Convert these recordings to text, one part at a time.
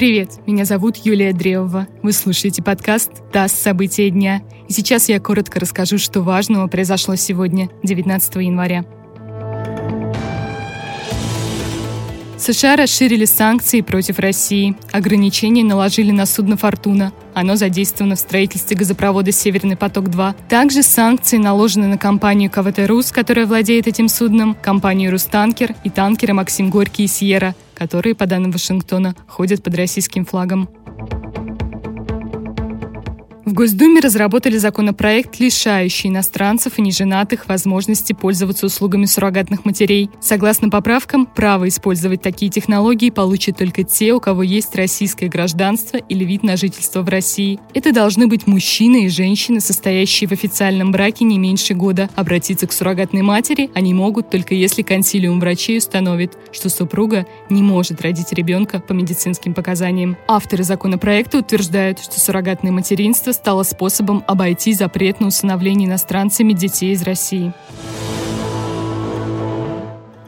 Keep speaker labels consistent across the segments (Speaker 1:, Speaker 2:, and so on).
Speaker 1: Привет, меня зовут Юлия Древова. Вы слушаете подкаст «ТАСС. События дня». И сейчас я коротко расскажу, что важного произошло сегодня, 19 января. США расширили санкции против России. Ограничения наложили на судно «Фортуна». Оно задействовано в строительстве газопровода «Северный поток-2». Также санкции наложены на компанию КВТ «Рус», которая владеет этим судном, компанию «Рустанкер» и танкеры «Максим Горький» и «Сьерра», которые, по данным Вашингтона, ходят под российским флагом. В Госдуме разработали законопроект, лишающий иностранцев и неженатых возможности пользоваться услугами суррогатных матерей. Согласно поправкам, право использовать такие технологии получат только те, у кого есть российское гражданство или вид на жительство в России. Это должны быть мужчины и женщины, состоящие в официальном браке не меньше года. Обратиться к суррогатной матери они могут только если консилиум врачей установит, что супруга не может родить ребенка по медицинским показаниям. Авторы законопроекта утверждают, что суррогатное материнство стало способом обойти запрет на усыновление иностранцами детей из России.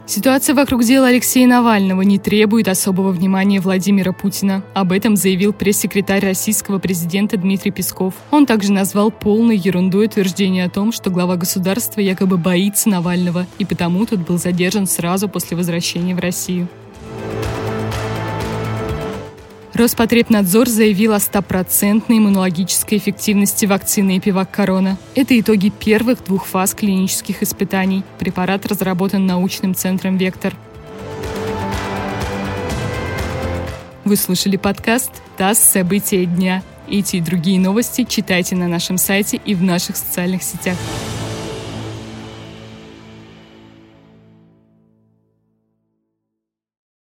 Speaker 1: Ситуация вокруг дела Алексея Навального не требует особого внимания Владимира Путина. Об этом заявил пресс-секретарь российского президента Дмитрий Песков. Он также назвал полной ерундой утверждение о том, что глава государства якобы боится Навального, и потому тот был задержан сразу после возвращения в Россию. Роспотребнадзор заявил о стопроцентной иммунологической эффективности вакцины Эпивак Корона. Это итоги первых двух фаз клинических испытаний. Препарат разработан научным центром «Вектор». Вы слушали подкаст «ТАСС. События дня». Эти и другие новости читайте на нашем сайте и в наших социальных сетях.